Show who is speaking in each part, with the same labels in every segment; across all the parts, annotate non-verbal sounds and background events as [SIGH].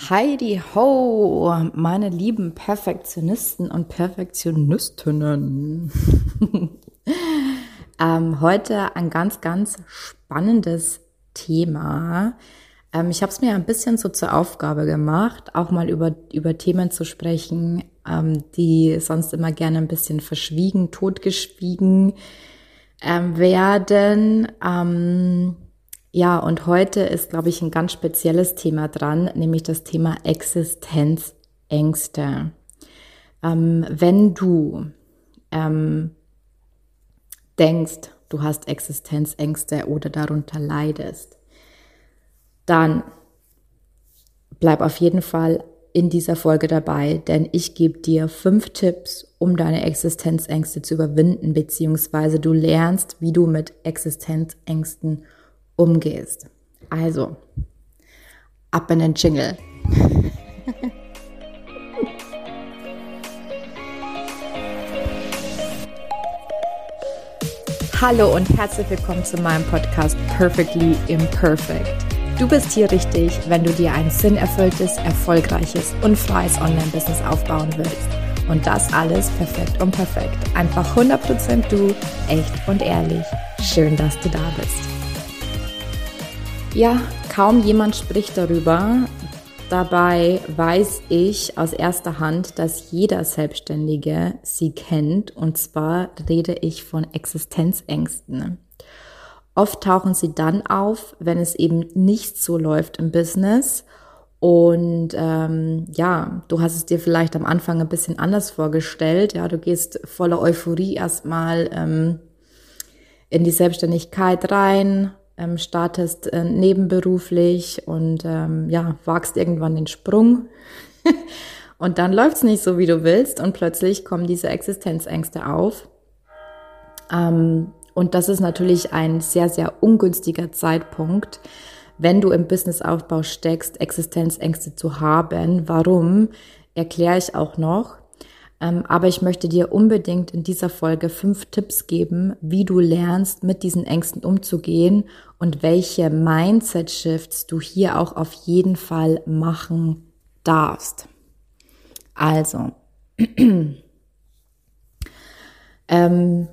Speaker 1: Heidi Ho, meine lieben Perfektionisten und Perfektionistinnen. [LAUGHS] ähm, heute ein ganz, ganz spannendes Thema. Ähm, ich habe es mir ein bisschen so zur Aufgabe gemacht, auch mal über, über Themen zu sprechen, ähm, die sonst immer gerne ein bisschen verschwiegen, totgeschwiegen ähm, werden. Ja, und heute ist, glaube ich, ein ganz spezielles Thema dran, nämlich das Thema Existenzängste. Ähm, wenn du ähm, denkst, du hast Existenzängste oder darunter leidest, dann bleib auf jeden Fall in dieser Folge dabei, denn ich gebe dir fünf Tipps, um deine Existenzängste zu überwinden, beziehungsweise du lernst, wie du mit Existenzängsten umgehst. Also, ab in den Jingle. [LAUGHS] Hallo und herzlich willkommen zu meinem Podcast Perfectly Imperfect. Du bist hier richtig, wenn du dir ein sinnerfülltes, erfolgreiches und freies Online-Business aufbauen willst. Und das alles perfekt und perfekt. Einfach 100% du, echt und ehrlich. Schön, dass du da bist. Ja, kaum jemand spricht darüber. Dabei weiß ich aus erster Hand, dass jeder Selbstständige sie kennt. Und zwar rede ich von Existenzängsten. Oft tauchen sie dann auf, wenn es eben nicht so läuft im Business. Und ähm, ja, du hast es dir vielleicht am Anfang ein bisschen anders vorgestellt. Ja, du gehst voller Euphorie erstmal ähm, in die Selbstständigkeit rein, ähm, startest äh, nebenberuflich und ähm, ja, wagst irgendwann den Sprung. [LAUGHS] und dann läuft's nicht so, wie du willst und plötzlich kommen diese Existenzängste auf. Ähm, und das ist natürlich ein sehr, sehr ungünstiger Zeitpunkt, wenn du im Businessaufbau steckst, Existenzängste zu haben. Warum? Erkläre ich auch noch. Ähm, aber ich möchte dir unbedingt in dieser Folge fünf Tipps geben, wie du lernst, mit diesen Ängsten umzugehen und welche Mindset-Shifts du hier auch auf jeden Fall machen darfst. Also, [CLEARS THROAT] ähm,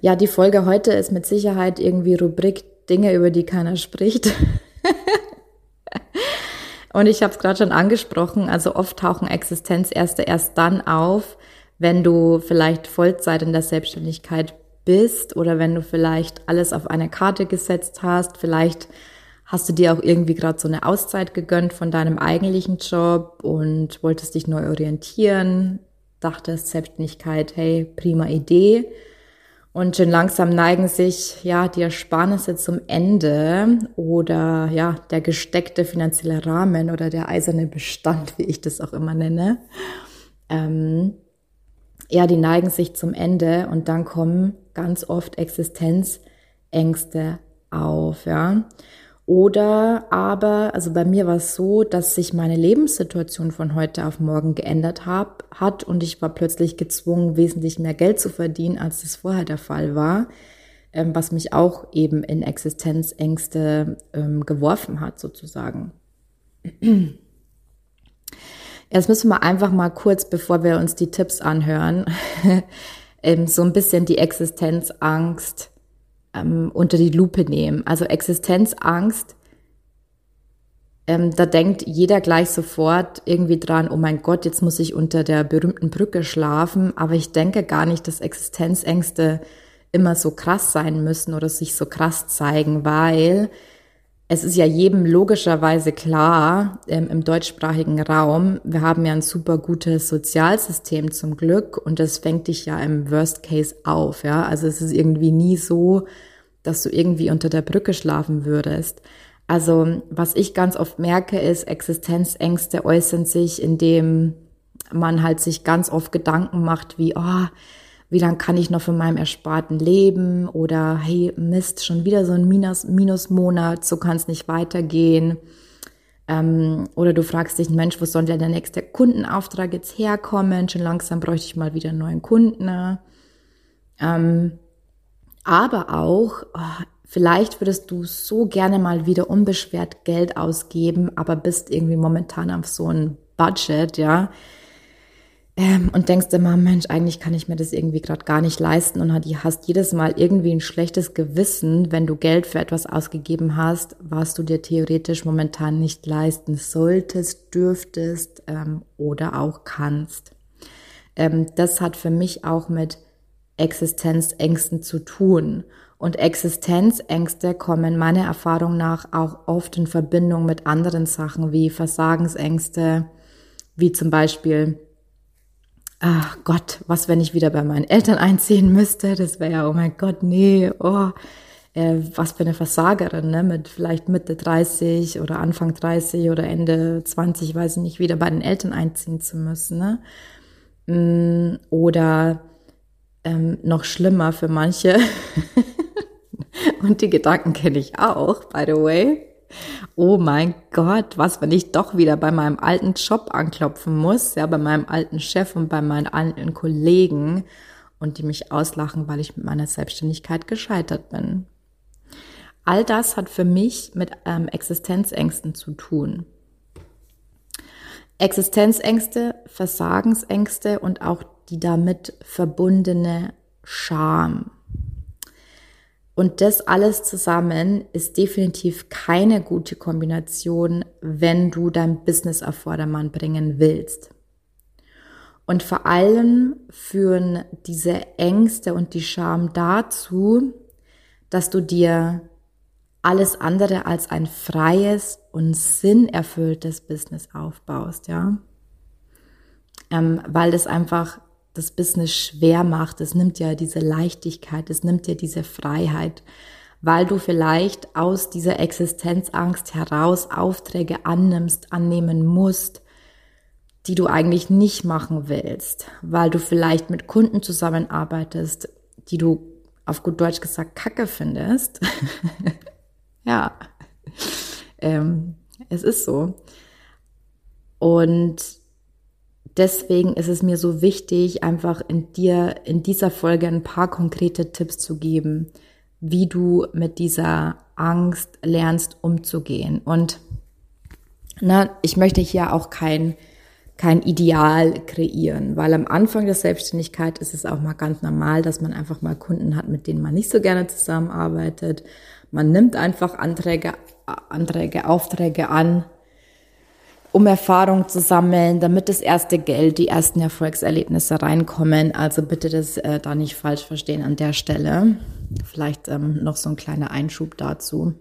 Speaker 1: ja, die Folge heute ist mit Sicherheit irgendwie Rubrik Dinge, über die keiner spricht. [LAUGHS] Und ich habe es gerade schon angesprochen, also oft tauchen Existenzärzte erst dann auf, wenn du vielleicht Vollzeit in der Selbstständigkeit bist oder wenn du vielleicht alles auf eine Karte gesetzt hast, vielleicht hast du dir auch irgendwie gerade so eine Auszeit gegönnt von deinem eigentlichen Job und wolltest dich neu orientieren, dachtest Selbstständigkeit, hey, prima Idee. Und schon langsam neigen sich ja die Ersparnisse zum Ende oder ja der gesteckte finanzielle Rahmen oder der eiserne Bestand, [LAUGHS] wie ich das auch immer nenne. Ähm, ja, die neigen sich zum Ende und dann kommen ganz oft Existenzängste auf, ja. Oder aber, also bei mir war es so, dass sich meine Lebenssituation von heute auf morgen geändert hab, hat und ich war plötzlich gezwungen, wesentlich mehr Geld zu verdienen, als das vorher der Fall war, ähm, was mich auch eben in Existenzängste ähm, geworfen hat, sozusagen. Jetzt müssen wir einfach mal kurz, bevor wir uns die Tipps anhören, [LAUGHS] ähm, so ein bisschen die Existenzangst ähm, unter die Lupe nehmen. Also Existenzangst, ähm, da denkt jeder gleich sofort irgendwie dran, oh mein Gott, jetzt muss ich unter der berühmten Brücke schlafen. Aber ich denke gar nicht, dass Existenzängste immer so krass sein müssen oder sich so krass zeigen, weil es ist ja jedem logischerweise klar ähm, im deutschsprachigen Raum, wir haben ja ein super gutes Sozialsystem zum Glück und das fängt dich ja im Worst Case auf, ja. Also es ist irgendwie nie so, dass du irgendwie unter der Brücke schlafen würdest. Also was ich ganz oft merke, ist, Existenzängste äußern sich, indem man halt sich ganz oft Gedanken macht, wie, oh, wie lange kann ich noch von meinem Ersparten leben oder hey, Mist, schon wieder so ein Minus, Minusmonat, so kann es nicht weitergehen. Ähm, oder du fragst dich, Mensch, wo soll denn der nächste Kundenauftrag jetzt herkommen? Schon langsam bräuchte ich mal wieder einen neuen Kunden. Ähm, aber auch, oh, Vielleicht würdest du so gerne mal wieder unbeschwert Geld ausgeben, aber bist irgendwie momentan auf so ein Budget, ja. Ähm, und denkst immer, Mensch, eigentlich kann ich mir das irgendwie gerade gar nicht leisten und hast jedes Mal irgendwie ein schlechtes Gewissen, wenn du Geld für etwas ausgegeben hast, was du dir theoretisch momentan nicht leisten solltest, dürftest ähm, oder auch kannst. Ähm, das hat für mich auch mit Existenzängsten zu tun. Und Existenzängste kommen meiner Erfahrung nach auch oft in Verbindung mit anderen Sachen wie Versagensängste, wie zum Beispiel, ach Gott, was, wenn ich wieder bei meinen Eltern einziehen müsste? Das wäre ja, oh mein Gott, nee, oh, äh, was für eine Versagerin, ne? mit vielleicht Mitte 30 oder Anfang 30 oder Ende 20, weiß ich nicht, wieder bei den Eltern einziehen zu müssen. Ne? Mm, oder ähm, noch schlimmer für manche. [LAUGHS] Und die Gedanken kenne ich auch, by the way. Oh mein Gott, was, wenn ich doch wieder bei meinem alten Job anklopfen muss, ja, bei meinem alten Chef und bei meinen alten Kollegen und die mich auslachen, weil ich mit meiner Selbstständigkeit gescheitert bin. All das hat für mich mit ähm, Existenzängsten zu tun. Existenzängste, Versagensängste und auch die damit verbundene Scham. Und das alles zusammen ist definitiv keine gute Kombination, wenn du dein Business auf Vordermann bringen willst. Und vor allem führen diese Ängste und die Scham dazu, dass du dir alles andere als ein freies und sinnerfülltes Business aufbaust, ja. Ähm, weil das einfach das Business schwer macht. Es nimmt ja diese Leichtigkeit, es nimmt ja diese Freiheit, weil du vielleicht aus dieser Existenzangst heraus Aufträge annimmst, annehmen musst, die du eigentlich nicht machen willst, weil du vielleicht mit Kunden zusammenarbeitest, die du auf gut Deutsch gesagt Kacke findest. [LAUGHS] Ja, ähm, es ist so. Und deswegen ist es mir so wichtig, einfach in dir, in dieser Folge ein paar konkrete Tipps zu geben, wie du mit dieser Angst lernst umzugehen. Und na, ich möchte hier auch kein, kein Ideal kreieren, weil am Anfang der Selbstständigkeit ist es auch mal ganz normal, dass man einfach mal Kunden hat, mit denen man nicht so gerne zusammenarbeitet man nimmt einfach Anträge, Anträge, Aufträge an, um Erfahrung zu sammeln, damit das erste Geld, die ersten Erfolgserlebnisse reinkommen. Also bitte das äh, da nicht falsch verstehen an der Stelle. Vielleicht ähm, noch so ein kleiner Einschub dazu.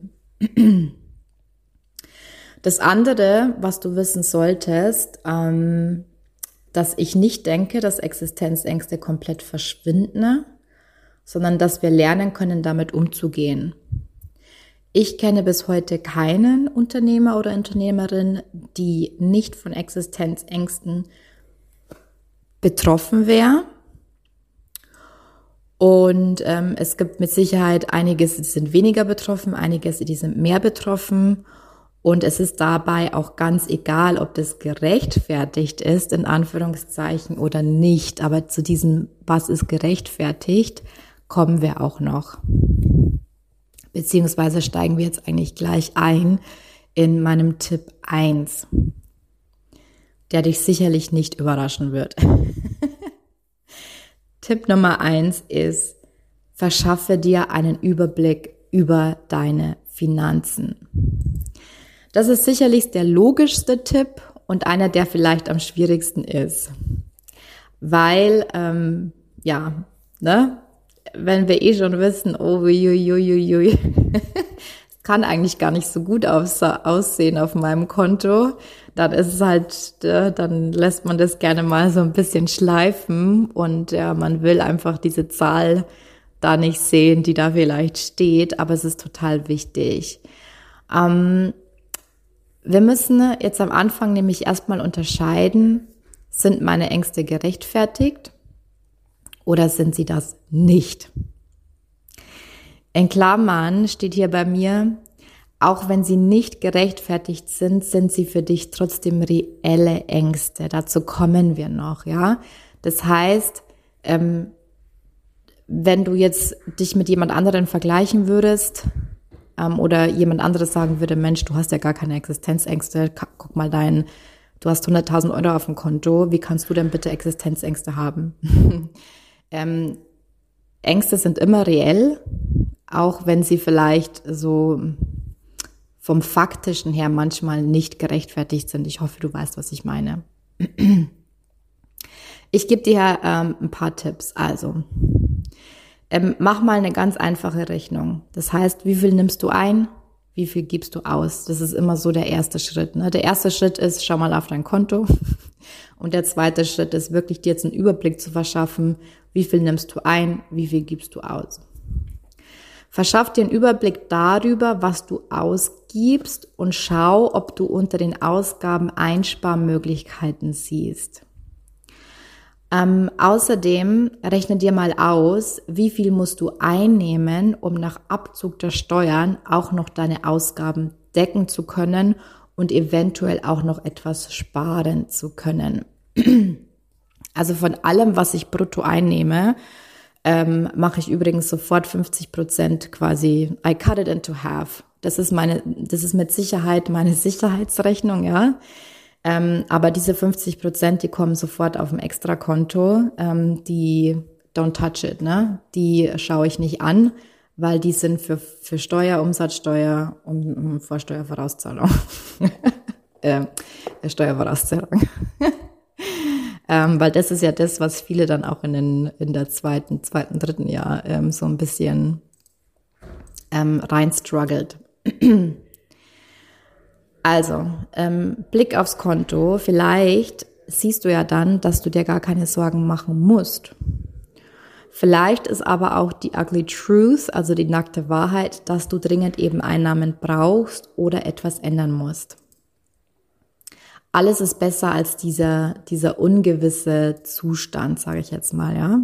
Speaker 1: Das andere, was du wissen solltest, ähm, dass ich nicht denke, dass Existenzängste komplett verschwinden, sondern dass wir lernen können, damit umzugehen. Ich kenne bis heute keinen Unternehmer oder Unternehmerin, die nicht von Existenzängsten betroffen wäre. Und ähm, es gibt mit Sicherheit einiges, die sind weniger betroffen, einiges, die sind mehr betroffen. Und es ist dabei auch ganz egal, ob das gerechtfertigt ist, in Anführungszeichen, oder nicht. Aber zu diesem, was ist gerechtfertigt, kommen wir auch noch. Beziehungsweise steigen wir jetzt eigentlich gleich ein in meinem Tipp 1, der dich sicherlich nicht überraschen wird. [LAUGHS] Tipp Nummer 1 ist, verschaffe dir einen Überblick über deine Finanzen. Das ist sicherlich der logischste Tipp und einer, der vielleicht am schwierigsten ist. Weil, ähm, ja, ne, wenn wir eh schon wissen, oh, uiuiuiui, [LAUGHS] es kann eigentlich gar nicht so gut aussehen auf meinem Konto, dann ist es halt, äh, dann lässt man das gerne mal so ein bisschen schleifen und ja, man will einfach diese Zahl da nicht sehen, die da vielleicht steht, aber es ist total wichtig. Ähm, wir müssen jetzt am Anfang nämlich erstmal unterscheiden, sind meine Ängste gerechtfertigt? Oder sind sie das nicht? In Klammern steht hier bei mir, auch wenn sie nicht gerechtfertigt sind, sind sie für dich trotzdem reelle Ängste. Dazu kommen wir noch, ja. Das heißt, ähm, wenn du jetzt dich mit jemand anderen vergleichen würdest ähm, oder jemand anderes sagen würde, Mensch, du hast ja gar keine Existenzängste, guck mal dein, du hast 100.000 Euro auf dem Konto, wie kannst du denn bitte Existenzängste haben? [LAUGHS] ähm, Ängste sind immer reell, auch wenn sie vielleicht so vom faktischen her manchmal nicht gerechtfertigt sind. Ich hoffe, du weißt, was ich meine. [CLEARS THROAT] Ich gebe dir ähm, ein paar Tipps. Also, ähm, mach mal eine ganz einfache Rechnung. Das heißt, wie viel nimmst du ein? Wie viel gibst du aus? Das ist immer so der erste Schritt. Ne? Der erste Schritt ist, schau mal auf dein Konto. Und der zweite Schritt ist wirklich dir jetzt einen Überblick zu verschaffen. Wie viel nimmst du ein? Wie viel gibst du aus? Verschaff dir einen Überblick darüber, was du ausgibst und schau, ob du unter den Ausgaben Einsparmöglichkeiten siehst. Ähm, außerdem rechne dir mal aus, wie viel musst du einnehmen, um nach Abzug der Steuern auch noch deine Ausgaben decken zu können und eventuell auch noch etwas sparen zu können. [CLEARS THROAT] Also von allem, was ich brutto einnehme, ähm, mache ich übrigens sofort 50 Prozent quasi, I cut it into half. Das ist meine, das ist mit Sicherheit meine [LAUGHS] Sicherheitsrechnung, ja. Ähm, aber diese 50 Prozent, die kommen sofort auf ein Extrakonto, ähm, die don't touch it, ne? Die schaue ich nicht an, weil die sind für, für Steuer, Umsatzsteuer und um Vorsteuervorauszahlung. [LAUGHS] äh, Steuervorauszahlung. [LAUGHS] ähm, weil das ist ja das, was viele dann auch in, den, in der zweiten, zweiten, dritten Jahr ähm, so ein bisschen ähm, rein struggelt. [CLEARS THROAT] Also, ähm, Blick aufs Konto. Vielleicht siehst du ja dann, dass du dir gar keine Sorgen machen musst. Vielleicht ist aber auch die ugly truth, also die nackte Wahrheit, dass du dringend eben Einnahmen brauchst oder etwas ändern musst. Alles ist besser als dieser, dieser ungewisse Zustand, sage ich jetzt mal, ja.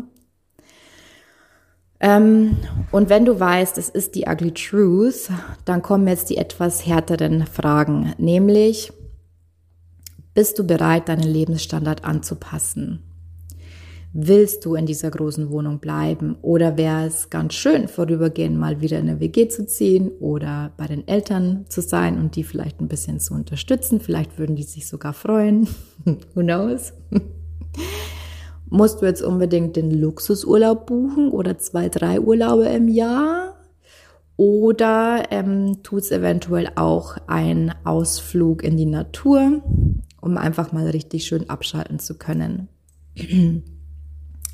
Speaker 1: Ähm, und wenn du weißt, es ist die ugly truth, dann kommen jetzt die etwas härteren Fragen, nämlich, bist du bereit, deinen Lebensstandard anzupassen? Willst du in dieser großen Wohnung bleiben oder wäre es ganz schön, vorübergehend mal wieder in eine WG zu ziehen oder bei den Eltern zu sein und die vielleicht ein bisschen zu unterstützen? Vielleicht würden die sich sogar freuen. [LAUGHS] Who knows? [LAUGHS] Musst du jetzt unbedingt den Luxusurlaub buchen oder zwei, drei Urlaube im Jahr? Oder ähm, tut es eventuell auch ein Ausflug in die Natur, um einfach mal richtig schön abschalten zu können? [CLEARS THROAT]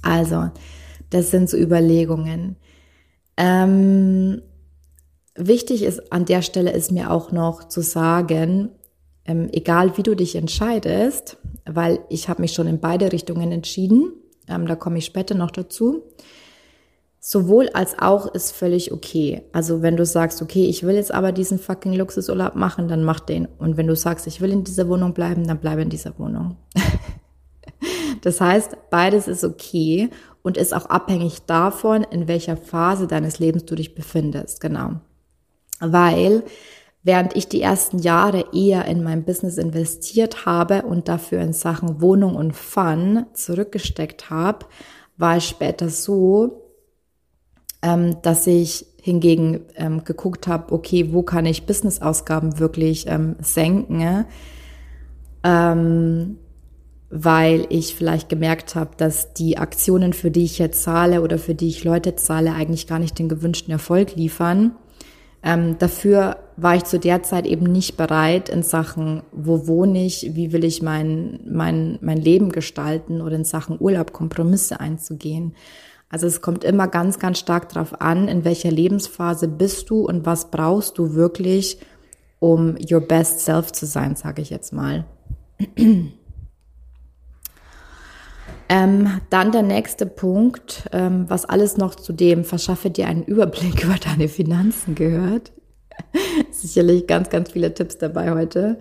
Speaker 1: Also, das sind so Überlegungen. Ähm, wichtig ist an der Stelle ist mir auch noch zu sagen, ähm, egal wie du dich entscheidest, weil ich habe mich schon in beide Richtungen entschieden, ähm, da komme ich später noch dazu. Sowohl als auch ist völlig okay. Also wenn du sagst, okay, ich will jetzt aber diesen fucking Luxusurlaub machen, dann mach den. Und wenn du sagst, ich will in dieser Wohnung bleiben, dann bleib in dieser Wohnung. [LAUGHS] das heißt, beides ist okay und ist auch abhängig davon, in welcher Phase deines Lebens du dich befindest. Genau. Weil Während ich die ersten Jahre eher in mein Business investiert habe und dafür in Sachen Wohnung und Fun zurückgesteckt habe, war es später so, ähm, dass ich hingegen ähm, geguckt habe, okay, wo kann ich Business-Ausgaben wirklich ähm, senken, weil ich vielleicht gemerkt habe, dass die Aktionen, für die ich jetzt zahle oder für die ich Leute zahle, eigentlich gar nicht den gewünschten Erfolg liefern. Ähm, dafür war ich zu der Zeit eben nicht bereit in Sachen, wo wohne ich, wie will ich mein, mein, mein Leben gestalten oder in Sachen Urlaub Kompromisse einzugehen. Also es kommt immer ganz, ganz stark darauf an, in welcher Lebensphase bist du und was brauchst du wirklich, um your best self zu sein, sage ich jetzt mal. Ähm, dann der nächste Punkt, ähm, was alles noch zu dem verschaffe dir einen Überblick [LAUGHS] über deine Finanzen gehört. [LAUGHS] Sicherlich ganz, ganz viele Tipps dabei heute.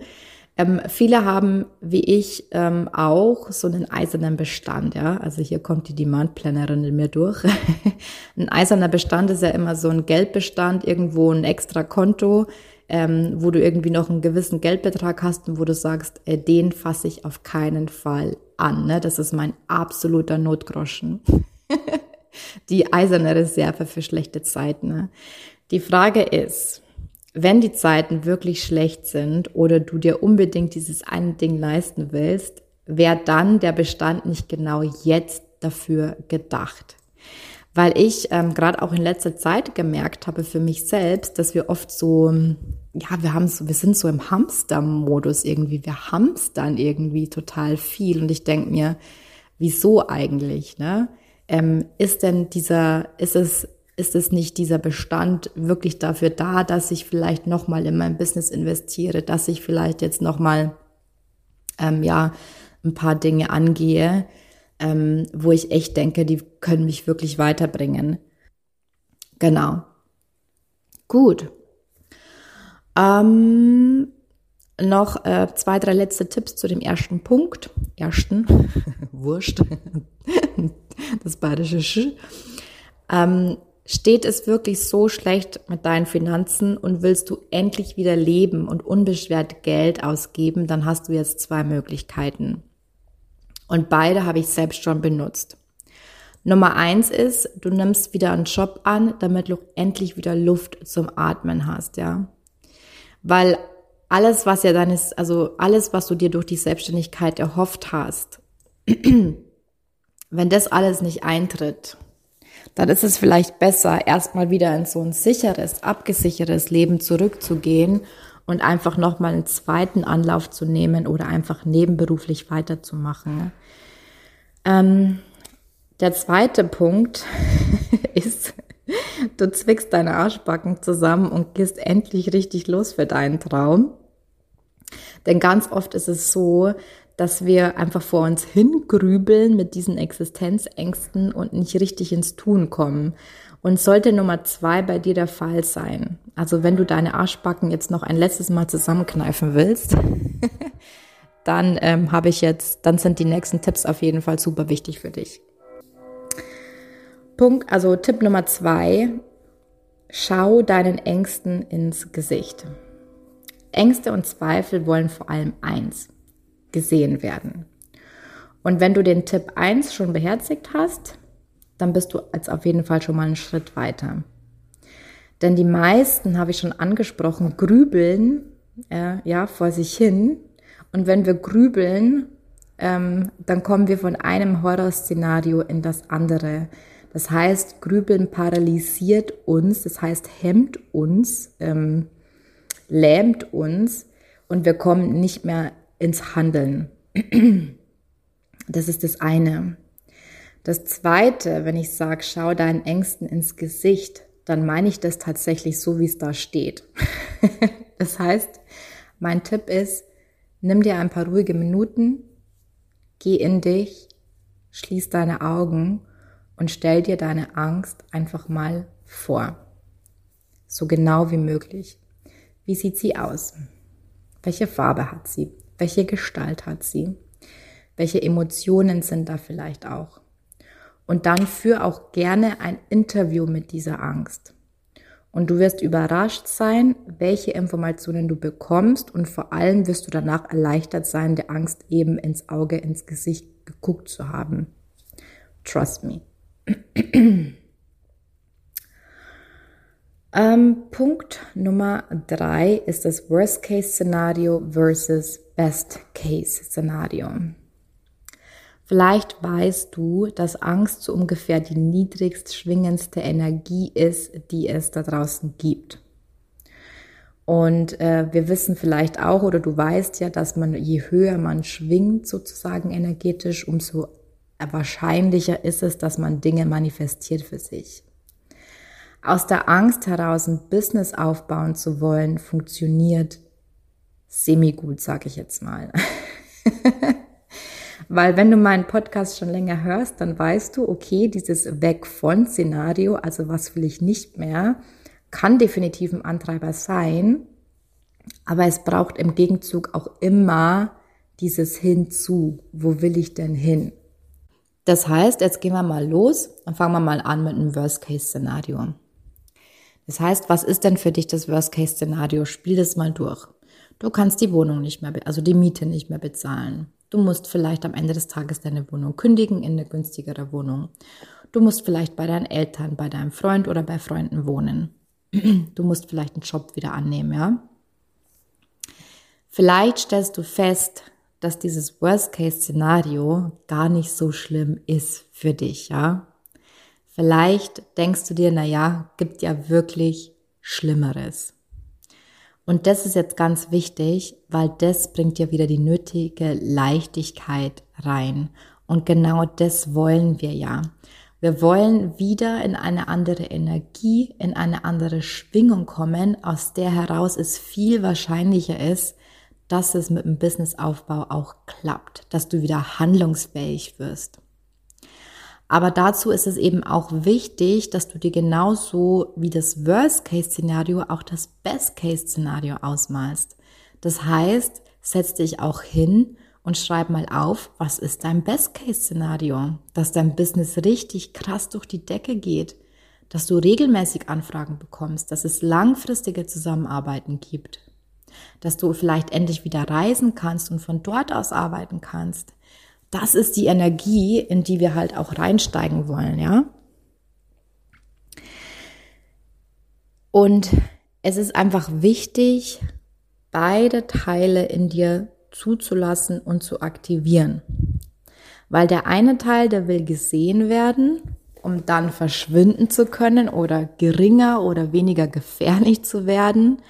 Speaker 1: Ähm, viele haben, wie ich, ähm, auch so einen eisernen Bestand, ja. Also hier kommt die Demand-Plannerin in mir durch. [LAUGHS] ein eiserner Bestand ist ja immer so ein Geldbestand, irgendwo ein extra Konto, ähm, wo du irgendwie noch einen gewissen Geldbetrag hast und wo du sagst, äh, den fasse ich auf keinen Fall an. Ne? Das ist mein absoluter Notgroschen. [LAUGHS] die eiserne Reserve für schlechte Zeiten. Ne? Die Frage ist, wenn die Zeiten wirklich schlecht sind oder du dir unbedingt dieses eine Ding leisten willst, wäre dann der Bestand nicht genau jetzt dafür gedacht. Weil ich ähm, gerade auch in letzter Zeit gemerkt habe für mich selbst, dass wir oft so, ja, wir haben so, wir sind so im Hamster-Modus irgendwie. Wir hamstern irgendwie total viel. Und ich denke mir, wieso eigentlich, ne? Ähm, ist denn dieser, ist es, ist es nicht dieser Bestand wirklich dafür da, dass ich vielleicht nochmal in mein Business investiere, dass ich vielleicht jetzt nochmal, ähm, ja, ein paar Dinge angehe, ähm, wo ich echt denke, die können mich wirklich weiterbringen. Genau. Gut. Ähm, noch äh, zwei, drei letzte Tipps zu dem ersten Punkt. Ersten, [LAUGHS] wurscht, [LAUGHS] das bayerische Sch. Ähm, steht es wirklich so schlecht mit deinen Finanzen und willst du endlich wieder leben und unbeschwert Geld ausgeben, dann hast du jetzt zwei Möglichkeiten. Und beide habe ich selbst schon benutzt. Nummer eins ist, du nimmst wieder einen Job an, damit du endlich wieder Luft zum Atmen hast, ja. Weil alles, was ja deines, also alles, was du dir durch die Selbstständigkeit erhofft hast, [CLEARS THROAT] wenn das alles nicht eintritt, dann ist es vielleicht besser, erstmal wieder in so ein sicheres, abgesichertes Leben zurückzugehen und einfach nochmal einen zweiten Anlauf zu nehmen oder einfach nebenberuflich weiterzumachen. Ähm, der zweite Punkt [LAUGHS] ist, du zwickst deine Arschbacken zusammen und gehst endlich richtig los für deinen Traum. Denn ganz oft ist es so, dass wir einfach vor uns hingrübeln mit diesen Existenzängsten und nicht richtig ins Tun kommen. Und sollte Nummer zwei bei dir der Fall sein, also wenn du deine Arschbacken jetzt noch ein letztes Mal zusammenkneifen willst, [LAUGHS] dann ähm, habe ich jetzt, dann sind die nächsten Tipps auf jeden Fall super wichtig für dich. Punkt, also Tipp Nummer zwei, schau deinen Ängsten ins Gesicht. Ängste und Zweifel wollen vor allem eins, gesehen werden. Und wenn du den Tipp eins schon beherzigt hast, dann bist du jetzt auf jeden Fall schon mal einen Schritt weiter. Denn die meisten, habe ich schon angesprochen, grübeln äh, ja vor sich hin. Und wenn wir grübeln, ähm, dann kommen wir von einem Horrorszenario in das andere. Das heißt, Grübeln paralysiert uns, das heißt hemmt uns, ähm, lähmt uns und wir kommen nicht mehr ins Handeln. Das ist das eine. Das Zweite, wenn ich sage, schau deinen Ängsten ins Gesicht, dann meine ich das tatsächlich so, wie es da steht. [LAUGHS] das heißt, mein Tipp ist, nimm dir ein paar ruhige Minuten, geh in dich, schließ deine Augen und stell dir deine Angst einfach mal vor. So genau wie möglich. Wie sieht sie aus? Welche Farbe hat sie? Welche Gestalt hat sie? Welche Emotionen sind da vielleicht auch? Und dann führ auch gerne ein Interview mit dieser Angst. Und du wirst überrascht sein, welche Informationen du bekommst und vor allem wirst du danach erleichtert sein, der Angst eben ins Auge, ins Gesicht geguckt zu haben. Trust me. [CLEARS THROAT] ähm, Punkt Nummer drei ist das Worst-Case-Szenario versus Best-Case-Szenario. Vielleicht weißt du, dass Angst so ungefähr die niedrigst schwingendste Energie ist, die es da draußen gibt. Und äh, wir wissen vielleicht auch, oder du weißt ja, dass man, je höher man schwingt, sozusagen energetisch, umso wahrscheinlicher ist es, dass man Dinge manifestiert für sich. Aus der Angst heraus ein Business aufbauen zu wollen, funktioniert semi-gut, sag ich jetzt mal. [LAUGHS] Weil wenn du meinen Podcast schon länger hörst, dann weißt du, okay, dieses Weg von Szenario, also was will ich nicht mehr, kann definitiv ein Antreiber sein. Aber es braucht im Gegenzug auch immer dieses Hinzu. Wo will ich denn hin? Das heißt, jetzt gehen wir mal los und fangen wir mal an mit einem Worst-Case-Szenario. Das heißt, was ist denn für dich das Worst-Case-Szenario? Spiel das mal durch. Du kannst die Wohnung nicht mehr, also die Miete nicht mehr bezahlen. Du musst vielleicht am Ende des Tages deine Wohnung kündigen in eine günstigere Wohnung. Du musst vielleicht bei deinen Eltern, bei deinem Freund oder bei Freunden wohnen. [CLEARS THROAT] Du musst vielleicht einen Job wieder annehmen, ja? Vielleicht stellst du fest, dass dieses Worst-Case-Szenario gar nicht so schlimm ist für dich, ja? Vielleicht denkst du dir, na ja, gibt ja wirklich Schlimmeres. Und das ist jetzt ganz wichtig, weil das bringt ja wieder die nötige Leichtigkeit rein. Und genau das wollen wir ja. Wir wollen wieder in eine andere Energie, in eine andere Schwingung kommen, aus der heraus es viel wahrscheinlicher ist, dass es mit dem Businessaufbau auch klappt, dass du wieder handlungsfähig wirst. Aber dazu ist es eben auch wichtig, dass du dir genauso wie das Worst-Case-Szenario auch das Best-Case-Szenario ausmalst. Das heißt, setz dich auch hin und schreib mal auf, was ist dein Best-Case-Szenario? Dass dein Business richtig krass durch die Decke geht, dass du regelmäßig Anfragen bekommst, dass es langfristige Zusammenarbeiten gibt, dass du vielleicht endlich wieder reisen kannst und von dort aus arbeiten kannst. Das ist die Energie, in die wir halt auch reinsteigen wollen, ja? Und es ist einfach wichtig, beide Teile in dir zuzulassen und zu aktivieren. Weil der eine Teil, der will gesehen werden, um dann verschwinden zu können oder geringer oder weniger gefährlich zu werden.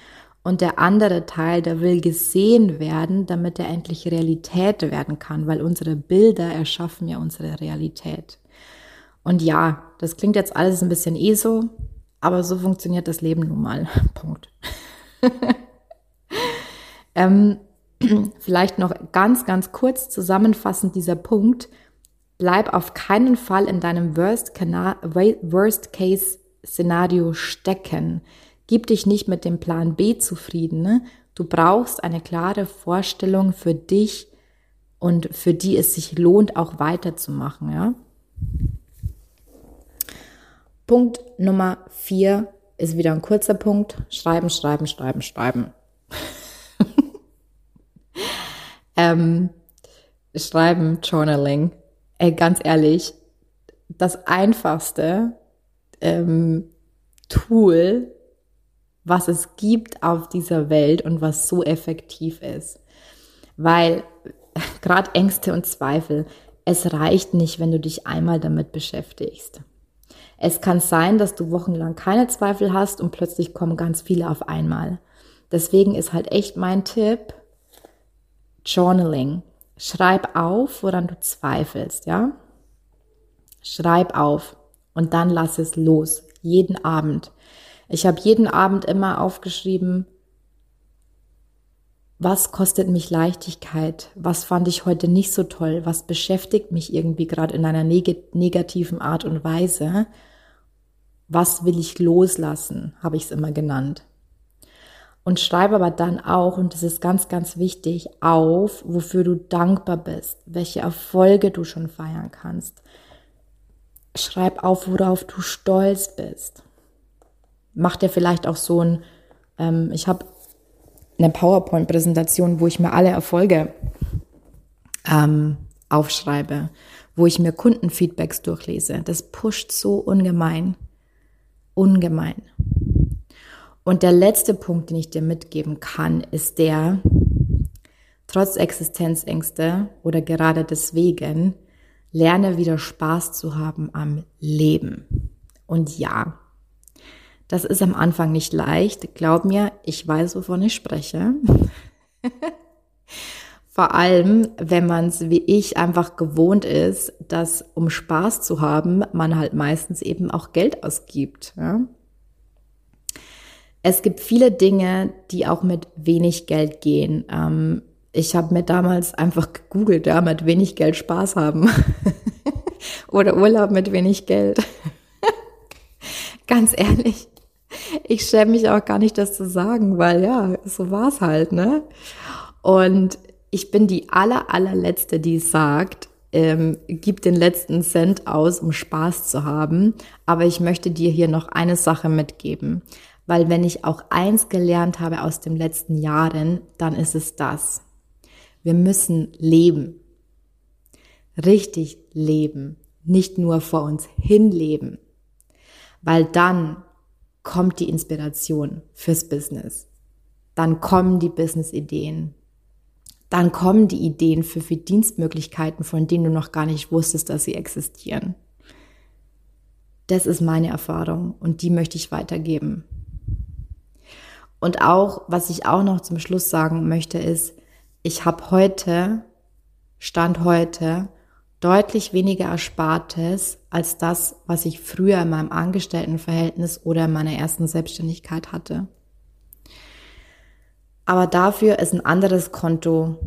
Speaker 1: Und der andere Teil, der will gesehen werden, damit er endlich Realität werden kann, weil unsere Bilder erschaffen ja unsere Realität. Und ja, das klingt jetzt alles ein bisschen eh so, aber so funktioniert das Leben nun mal. [LAUGHS] Punkt. [LAUGHS] ähm, [CLEARS THROAT] vielleicht noch ganz, ganz kurz zusammenfassend dieser Punkt. Bleib auf keinen Fall in deinem Worst-Case-Szenario stecken. Gib dich nicht mit dem Plan B zufrieden. Ne? Du brauchst eine klare Vorstellung für dich und für die es sich lohnt, auch weiterzumachen. Ja? Punkt Nummer vier ist wieder ein kurzer Punkt. Schreiben, schreiben, schreiben, schreiben. [LAUGHS] Ähm, schreiben, Journaling. Ey, ganz ehrlich, das einfachste ähm, Tool, was es gibt auf dieser Welt und was so effektiv ist. Weil [LAUGHS] gerade Ängste und Zweifel, es reicht nicht, wenn du dich einmal damit beschäftigst. Es kann sein, dass du wochenlang keine Zweifel hast und plötzlich kommen ganz viele auf einmal. Deswegen ist halt echt mein Tipp, Journaling. Schreib auf, woran du zweifelst, ja? Schreib auf und dann lass es los. Jeden Abend. Ich habe jeden Abend immer aufgeschrieben, was kostet mich Leichtigkeit? Was fand ich heute nicht so toll? Was beschäftigt mich irgendwie gerade in einer neg negativen Art und Weise? Was will ich loslassen? Habe ich es immer genannt. Und schreib aber dann auch, und das ist ganz, ganz wichtig, auf, wofür du dankbar bist, welche Erfolge du schon feiern kannst. Schreib auf, worauf du stolz bist. Mach dir vielleicht auch so ein, ähm, ich habe eine PowerPoint-Präsentation, wo ich mir alle Erfolge ähm, aufschreibe, wo ich mir Kundenfeedbacks durchlese. Das pusht so ungemein. Ungemein. Und der letzte Punkt, den ich dir mitgeben kann, ist der, trotz Existenzängste oder gerade deswegen, lerne wieder Spaß zu haben am Leben. Und ja, das ist am Anfang nicht leicht. Glaub mir, ich weiß, wovon ich spreche. [LAUGHS] Vor allem, wenn man es wie ich einfach gewohnt ist, dass um Spaß zu haben, man halt meistens eben auch Geld ausgibt. Ja? Es gibt viele Dinge, die auch mit wenig Geld gehen. Ähm, ich habe mir damals einfach gegoogelt, ja, mit wenig Geld Spaß haben. [LAUGHS] Oder Urlaub mit wenig Geld. [LAUGHS] Ganz ehrlich, ich schäme mich auch gar nicht, das zu sagen, weil ja, so war's halt, ne? Und ich bin die aller, allerletzte, die sagt, ähm, gib den letzten Cent aus, um Spaß zu haben. Aber ich möchte dir hier noch eine Sache mitgeben. Weil wenn ich auch eins gelernt habe aus den letzten Jahren, dann ist es das. Wir müssen leben. Richtig leben. nicht nur vor uns hinleben, weil dann kommt die Inspiration fürs Business. Dann kommen die Business-Ideen. Dann kommen die Ideen für Verdienstmöglichkeiten, von denen du noch gar nicht wusstest, dass sie existieren. Das ist meine Erfahrung und die möchte ich weitergeben. Und auch, was ich auch noch zum Schluss sagen möchte, ist, ich habe heute, Stand heute, deutlich weniger Erspartes als das, was ich früher in meinem Angestelltenverhältnis oder in meiner ersten Selbstständigkeit hatte. Aber dafür ist ein anderes Konto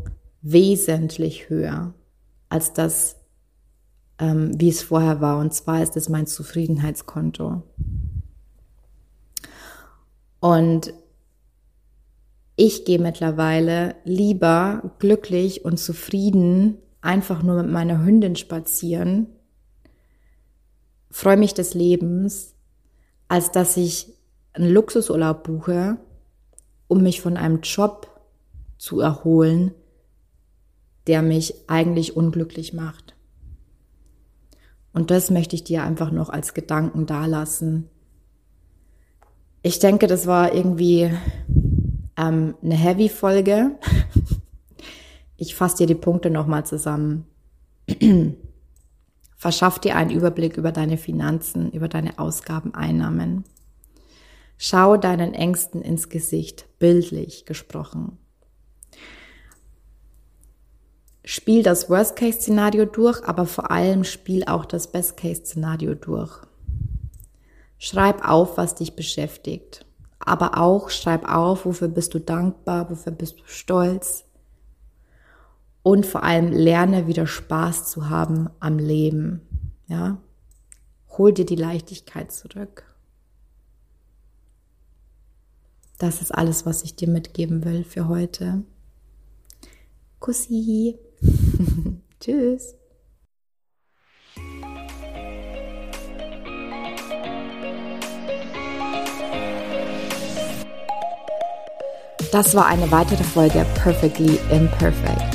Speaker 1: wesentlich höher als das, ähm, wie es vorher war. Und zwar ist es mein Zufriedenheitskonto. Und ich gehe mittlerweile lieber glücklich und zufrieden einfach nur mit meiner Hündin spazieren, freue mich des Lebens, als dass ich einen Luxusurlaub buche, um mich von einem Job zu erholen, der mich eigentlich unglücklich macht. Und das möchte ich dir einfach noch als Gedanken dalassen. Ich denke, das war irgendwie ähm, eine Heavy-Folge. [LAUGHS] Ich fasse dir die Punkte nochmal zusammen. [CLEARS THROAT] Verschaff dir einen Überblick über deine Finanzen, über deine Ausgaben, Einnahmen. Schau deinen Ängsten ins Gesicht, bildlich gesprochen. Spiel das Worst-Case-Szenario durch, aber vor allem spiel auch das Best-Case-Szenario durch. Schreib auf, was dich beschäftigt. Aber auch schreib auf, wofür bist du dankbar, wofür bist du stolz, und vor allem lerne wieder Spaß zu haben am Leben. Ja, hol dir die Leichtigkeit zurück. Das ist alles, was ich dir mitgeben will für heute. Kussi. [LAUGHS] Tschüss. Das war eine weitere Folge Perfectly Imperfect,